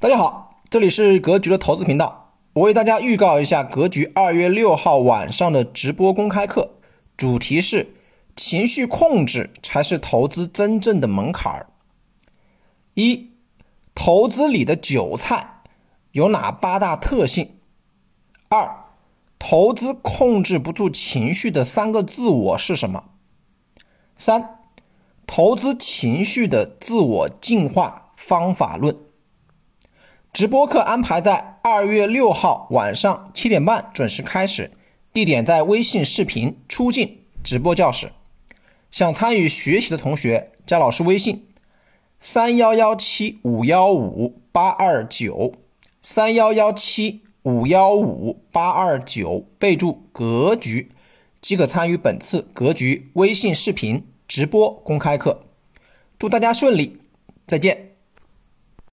大家好，这里是格局的投资频道。我为大家预告一下格局二月六号晚上的直播公开课，主题是情绪控制才是投资真正的门槛儿。一、投资里的韭菜有哪八大特性？二、投资控制不住情绪的三个自我是什么？三、投资情绪的自我进化方法论。直播课安排在二月六号晚上七点半准时开始，地点在微信视频出镜直播教室。想参与学习的同学，加老师微信：三幺幺七五幺五八二九，三幺幺七五幺五八二九，备注“格局”，即可参与本次格局微信视频直播公开课。祝大家顺利，再见。